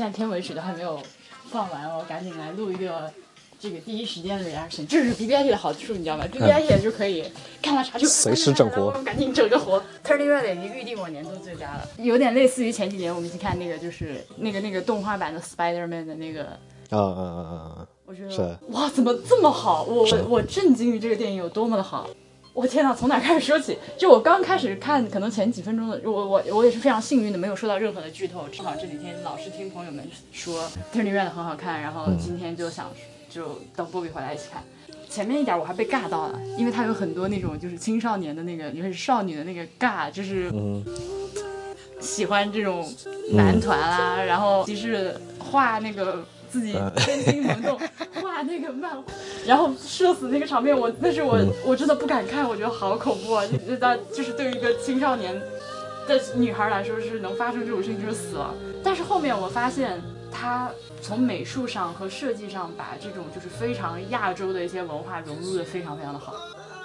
现在片尾曲都还没有放完，我赶紧来录一个这个第一时间的 reaction。这是 B B I T 的好处，你知道吗？B B I T 就可以看到啥就随时整活赶紧整个活。Turning Red 已经预定我年度最佳了，有点类似于前几年我们一起看那个就是那个那个动画版的 Spider Man 的那个。啊啊啊啊啊！我觉得哇，怎么这么好？我我我震惊于这个电影有多么的好。我天哪，从哪开始说起？就我刚开始看，可能前几分钟的，我我我也是非常幸运的，没有受到任何的剧透。正好这几天老是听朋友们说《Turning Red》很好看，然后今天就想就等波比回来一起看。前面一点我还被尬到了，因为它有很多那种就是青少年的那个，尤其是少女的那个尬，就是嗯喜欢这种男团啦，然后其实画那个自己真心萌动，画那个漫画，然后社死那个场面，我那是我、我真的不敢看，我觉得好恐怖啊！就那就是对于一个青少年的女孩来说，是能发生这种事情就是死了。但是后面我发现，他从美术上和设计上把这种就是非常亚洲的一些文化融入的非常非常的好，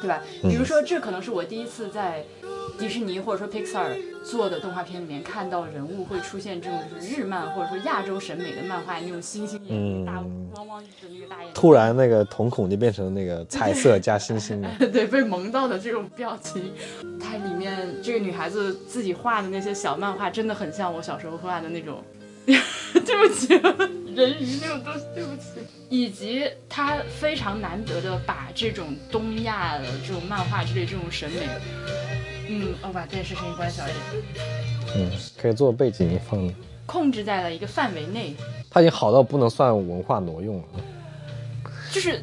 对吧？比如说，这可能是我第一次在迪士尼或者说 Pixar 做的动画片里面看到人物会出现这种就是日漫或者说亚洲审美的漫画那种星星眼、大汪汪的那个大眼睛，突然那个瞳孔就变成那个彩色加星星的。对，被萌到的这种表情，它里面这个女孩子自己画的那些小漫画，真的很像我小时候画的那种。对不起，人鱼那种东西，对不起。以及他非常难得的把这种东亚的这种漫画之类这种审美，嗯，我把电视声音关小一点，嗯，可以做背景音放的。控制在了一个范围内，他已经好到不能算文化挪用了。就是。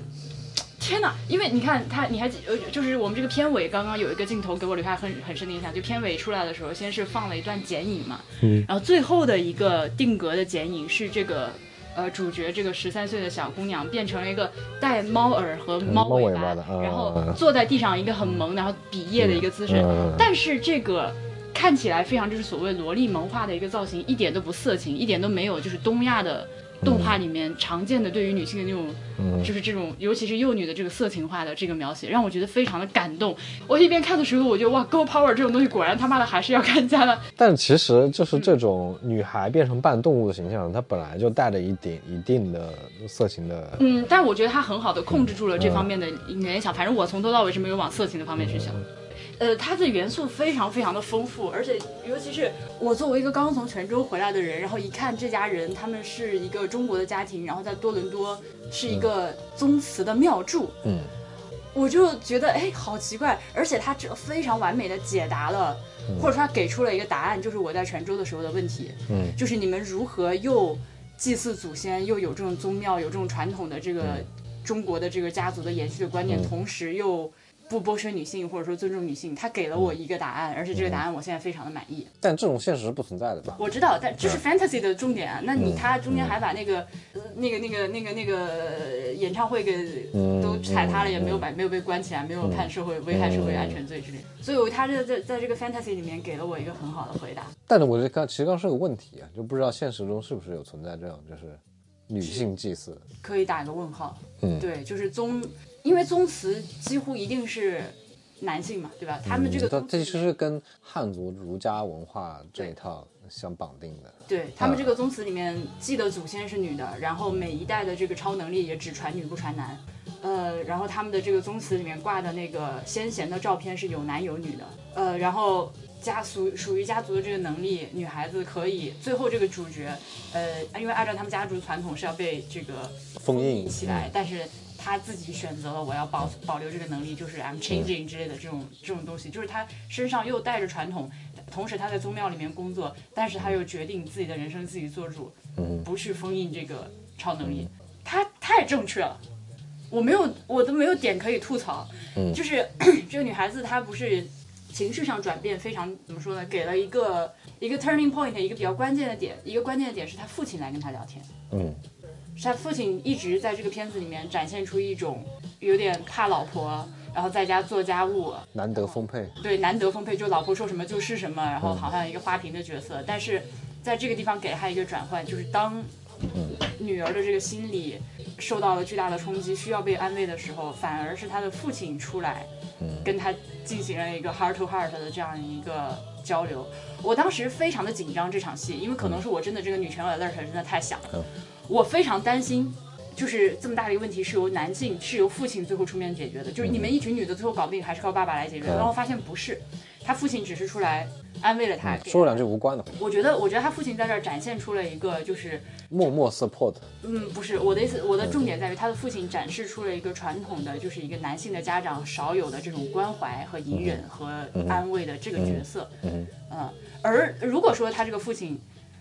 天哪！因为你看他，你还记呃，就是我们这个片尾刚刚有一个镜头给我留下很很深的印象，就片尾出来的时候，先是放了一段剪影嘛，嗯，然后最后的一个定格的剪影是这个呃主角这个十三岁的小姑娘变成了一个带猫耳和猫尾巴，的啊然后坐在地上一个很萌，然后比耶的一个姿势，嗯但是这个。看起来非常就是所谓萝莉萌化的一个造型，一点都不色情，一点都没有就是东亚的动画里面常见的对于女性的那种，嗯就是这种尤其是幼女的这个色情化的这个描写，让我觉得非常的感动。我一边看的时候，我觉得哇，girl power 这种东西果然他妈的还是要看家的。但其实就是这种女孩变成半动物的形象，它本来就带着一点一定的色情的。嗯，但我觉得他很好的控制住了这方面的联想，反正我从头到尾是没有往色情的方面去想。呃，它的元素非常非常的丰富，而且尤其是我作为一个刚从泉州回来的人，然后一看这家人，他们是一个中国的家庭，然后在多伦多是一个宗祠的庙祝，嗯，我就觉得哎，好奇怪，而且他这非常完美的解答了，或者说他给出了一个答案，就是我在泉州的时候的问题，嗯，就是你们如何又祭祀祖先，又有这种宗庙，有这种传统的这个中国的这个家族的延续的观念，同时又。不剥削女性，或者说尊重女性，他给了我一个答案，而且这个答案我现在非常的满意。但这种现实是不存在的吧？我知道，但这是 fantasy 的重点啊。那你他中间还把那个、呃那个、那个、那个、那个演唱会给都踩塌了，也没有把没有被关起来，没有判社会危害社会安全罪之类。所以他这在在这个 fantasy 里面给了我一个很好的回答。但是我觉得刚其实刚是个问题啊，就不知道现实中是不是有存在这样就是女性祭祀。可以打一个问号。嗯，对，就是宗，因为宗祠几乎一定是男性嘛，对吧？他们这个这其实是跟汉族儒家文化这一套相绑定的。对他们这个宗祠里面祭的祖先是女的，然后每一代的这个超能力也只传女不传男，呃，然后他们的这个宗祠里面挂的那个先贤的照片是有男有女的，呃，然后家属属于家族的这个能力，女孩子可以最后这个主角，呃，因为按照他们家族传统是要被这个封印起来，但是。她自己选择了我要保保留这个能力，就是 I'm changing 之类的这种这种东西，就是她身上又带着传统，同时她在宗庙里面工作，但是她又决定自己的人生自己做主，不去封印这个超能力，她太正确了，我没有我都没有点可以吐槽，就是 这个女孩子她不是情绪上转变非常怎么说呢，给了一个一个 turning point，一个比较关键的点，一个关键的点是他父亲来跟他聊天，嗯。是他父亲一直在这个片子里面展现出一种有点怕老婆，然后在家做家务，难得丰沛。对，难得丰沛，就老婆说什么就是什么，然后好像一个花瓶的角色。但是在这个地方给了他一个转换，就是当女儿的这个心理受到了巨大的冲击，需要被安慰的时候，反而是他的父亲出来，跟他进行了一个 heart to heart 的这样一个交流。我当时非常的紧张这场戏，因为可能是我真的这个女权 alert 真的太响了，我非常担心。就是这么大的一个问题是由男性是由父亲最后出面解决的，就是你们一群女的最后搞不定还是靠爸爸来解决，然后发现不是，他父亲只是出来安慰了他，说了两句无关的。我觉得，我觉得他父亲在这儿展现出了一个就是默默 support。嗯，不是我的意思，我的重点在于他的父亲展示出了一个传统的，就是一个男性的家长少有的这种关怀和隐忍和安慰的这个角色。嗯嗯。而如果说他这个父亲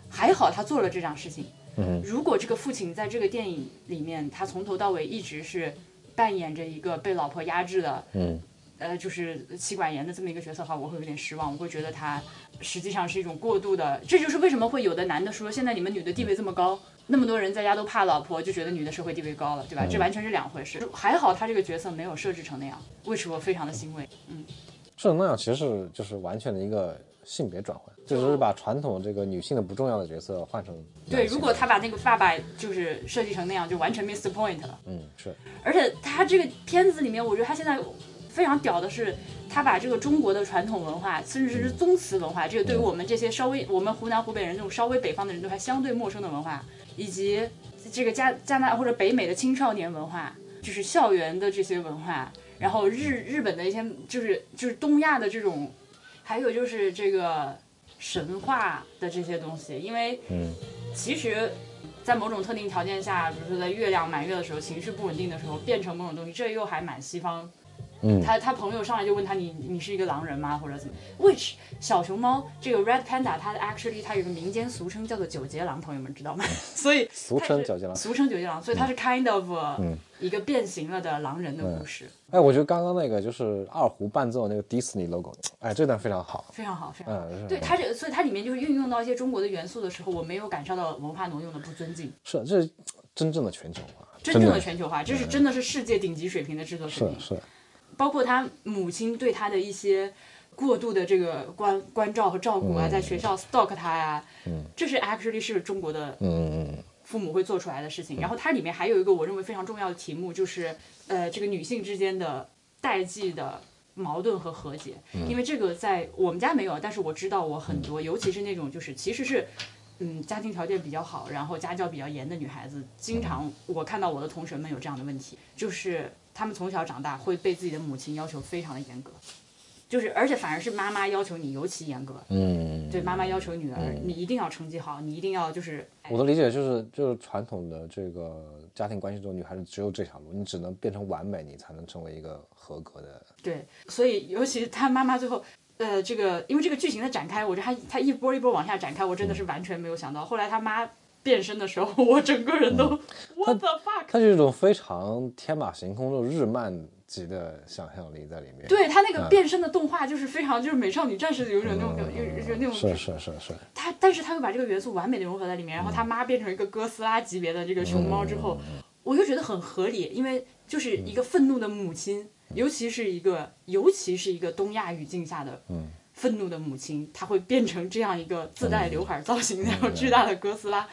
还好，他做了这样事情。嗯如果这个父亲在这个电影里面，他从头到尾一直是扮演着一个被老婆压制的，嗯，呃，就是妻管严的这么一个角色的话，我会有点失望。我会觉得他实际上是一种过度的，这就是为什么会有的男的说，现在你们女的地位这么高，那么多人在家都怕老婆，就觉得女的社会地位高了，对吧？这完全是两回事。还好他这个角色没有设置成那样，为什么非常的欣慰？嗯，设成那样其实是就是完全的一个性别转换。就是把传统这个女性的不重要的角色换成对，如果他把那个爸爸就是设计成那样，就完全 miss the point 了。嗯，是。而且他这个片子里面，我觉得他现在非常屌的是，他把这个中国的传统文化，甚至是宗祠文化，这个对于我们这些稍微我们湖南湖北人这种稍微北方的人都还相对陌生的文化，以及这个加加拿大或者北美的青少年文化，就是校园的这些文化，然后日日本的一些就是就是东亚的这种，还有就是这个。神话的这些东西，因为，其实，在某种特定条件下，比如说在月亮满月的时候，情绪不稳定的时候，变成某种东西，这又还蛮西方。他他朋友上来就问他你你是一个狼人吗或者怎么？Which 小熊猫这个 Red Panda 它 actually 它有个民间俗称叫做九节狼，朋友们知道吗？所以俗称九节狼，俗称九节狼，所以它是 kind of 一个变形了的狼人的故事。哎，我觉得刚刚那个就是二胡伴奏那个 Disney logo，哎，这段非常好，非常好，非常好。对它这，所以它里面就是运用到一些中国的元素的时候，我没有感受到文化挪用的不尊敬。是，这是真正的全球化，真正的全球化，这是真的是世界顶级水平的制作水平。是是。包括他母亲对他的一些过度的这个关关照和照顾啊，在学校 stalk 他呀，这是 actually 是中国的父母会做出来的事情。然后它里面还有一个我认为非常重要的题目，就是呃这个女性之间的代际的矛盾和和解。因为这个在我们家没有，但是我知道我很多，尤其是那种就是其实是嗯家庭条件比较好，然后家教比较严的女孩子，经常我看到我的同学们有这样的问题，就是。他们从小长大会被自己的母亲要求非常的严格，就是而且反而是妈妈要求你尤其严格。嗯，对，妈妈要求女儿你一定要成绩好，你一定要就是。我的理解就是，就是传统的这个家庭关系中，女孩子只有这条路，你只能变成完美，你才能成为一个合格的。对，所以尤其是他妈妈最后，呃，这个因为这个剧情的展开，我觉得他他一波一波往下展开，我真的是完全没有想到，后来他妈。变身的时候，我整个人都 what the fuck？它是一种非常天马行空、的日漫级的想象力在里面。对他那个变身的动画，就是非常就是美少女战士有种那种有有那种。是是是是。他但是他又把这个元素完美的融合在里面，然后他妈变成一个哥斯拉级别的这个熊猫之后，我就觉得很合理，因为就是一个愤怒的母亲，尤其是一个尤其是一个东亚语境下的愤怒的母亲，她会变成这样一个自带刘海造型那种巨大的哥斯拉。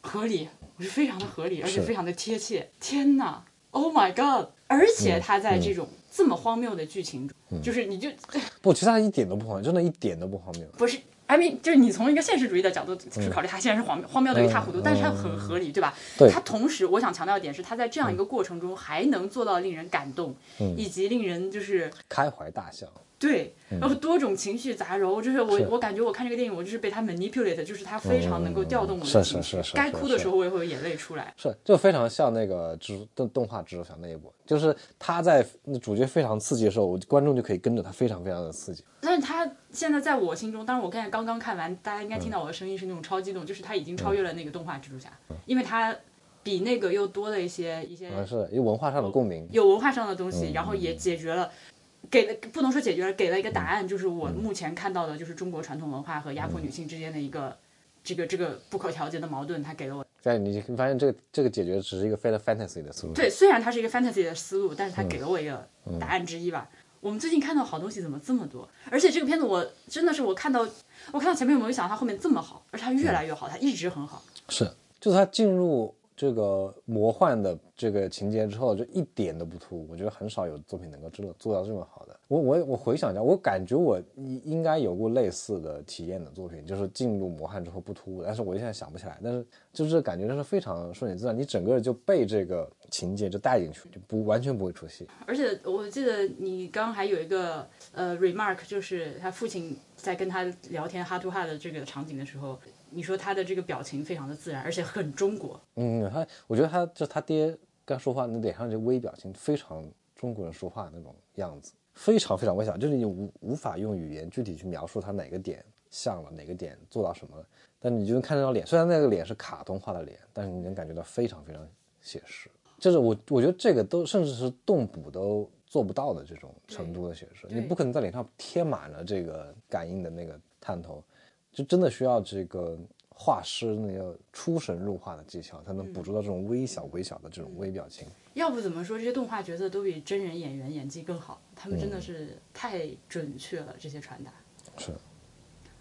合理，我觉得非常的合理，而且非常的贴切。天哪，Oh my God！而且他在这种这么荒谬的剧情中，就是你就 不，其实他一点都不荒谬，真的一点都不荒谬。不是，I mean，就是你从一个现实主义的角度去考虑，他现在是荒谬，荒谬的一塌糊涂，但是他很合理，对吧？对。他同时，我想强调一点是，他在这样一个过程中还能做到令人感动，以及令人就是开怀大笑。对，然后多种情绪杂糅，就是我我感觉我看这个电影，我就是被他 manipulate，就是他非常能够调动我的情绪，该哭的时候我也会有眼泪出来。是，就非常像那个蜘蛛动动画蜘蛛侠那一部，就是他在主角非常刺激的时候，我观众就可以跟着他非常非常的刺激。但是他现在在我心中，当然我刚才刚刚看完，大家应该听到我的声音是那种超激动，就是他已经超越了那个动画蜘蛛侠，因为他比那个又多了一些一些，是有文化上的共鸣，有文化上的东西，然后也解决了。给了不能说解决了，给了一个答案，就是我目前看到的，就是中国传统文化和压迫女性之间的一个这个这个不可调节的矛盾，他给了我。但你发现这个这个解决只是一个非常 fantasy 的思路。对，虽然它是一个 fantasy 的思路，但是它给了我一个答案之一吧。我们最近看到好东西怎么这么多？而且这个片子我真的是我看到我看到前面有没有想到它后面这么好，而且它越来越好，它一直很好。是，就是它进入。这个魔幻的这个情节之后，就一点都不突兀。我觉得很少有作品能够真的做到这么好的。我我我回想一下，我感觉我应应该有过类似的体验的作品，就是进入魔幻之后不突兀，但是我现在想不起来。但是就是感觉真是非常顺其自然，你整个就被这个情节就带进去，就不完全不会出戏。而且我记得你刚刚还有一个呃 remark，就是他父亲在跟他聊天哈图哈的这个场景的时候，你说他的这个表情非常的自然，而且很中国。嗯，他我觉得他就他爹刚说话那脸上这微表情非常中国人说话那种样子。非常非常微小，就是你无无法用语言具体去描述他哪个点像了，哪个点做到什么了。但你就能看这张脸，虽然那个脸是卡通化的脸，但是你能感觉到非常非常写实。就是我我觉得这个都甚至是动捕都做不到的这种程度的写实，你不可能在脸上贴满了这个感应的那个探头，就真的需要这个。画师那个出神入化的技巧，才能捕捉到这种微小微小的这种微表情。要不怎么说这些动画角色都比真人演员演技更好？他们真的是太准确了，这些传达。是。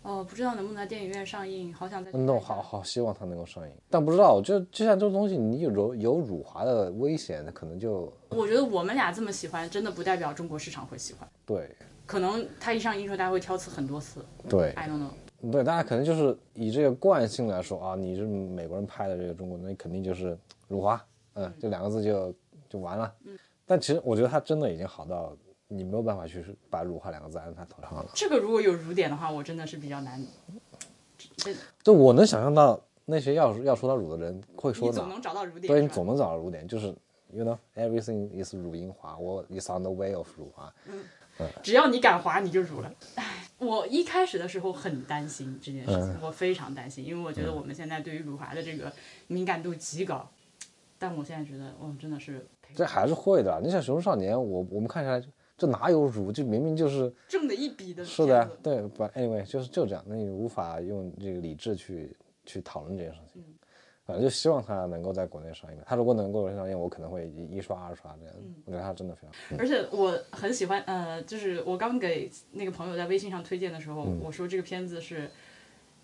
哦，不知道能不能在电影院上映？好想在。那我好好希望它能够上映，但不知道，就就像这种东西，你有有辱华的危险，可能就。我觉得我们俩这么喜欢，真的不代表中国市场会喜欢。对。可能他一上映时候，大家会挑刺很多次。对。I don't know。对，大家可能就是以这个惯性来说啊，你是美国人拍的这个中国，那肯定就是辱华，嗯，这两个字就就完了。嗯，但其实我觉得他真的已经好到你没有办法去把辱华两个字按他头上了。这个如果有辱点的话，我真的是比较难。就我能想象到那些要要说到辱的人会说哪？总能找到辱点。对你总能找到辱点，就是 you know everything is 辱英华，我 is on the way of 辱华。嗯。只要你敢滑，你就辱了。唉，我一开始的时候很担心这件事情，我非常担心，因为我觉得我们现在对于辱华的这个敏感度极高。但我现在觉得，哦，真的是这还是会的。你像《熊出少年》，我我们看下来，这哪有辱？这明明就是挣的一笔的。是的，对，不，anyway，就是就这样，那你无法用这个理智去去讨论这件事情。反正就希望他能够在国内上映。他如果能够上映，我可能会一刷二刷这样。我觉得他真的非常。而且我很喜欢，呃，就是我刚给那个朋友在微信上推荐的时候，我说这个片子是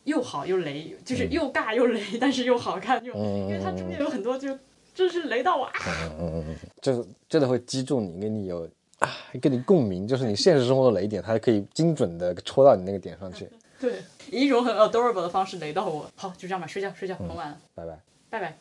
又好又雷，就是又尬又雷，但是又好看，又因为它中间有很多就真是雷到我啊。嗯嗯嗯，就是真的会击中你，跟你有啊，跟你共鸣，就是你现实生活的雷点，它可以精准的戳到你那个点上去。对，以一种很 adorable 的方式雷到我。好，就这样吧，睡觉睡觉，很晚了。拜拜，拜拜。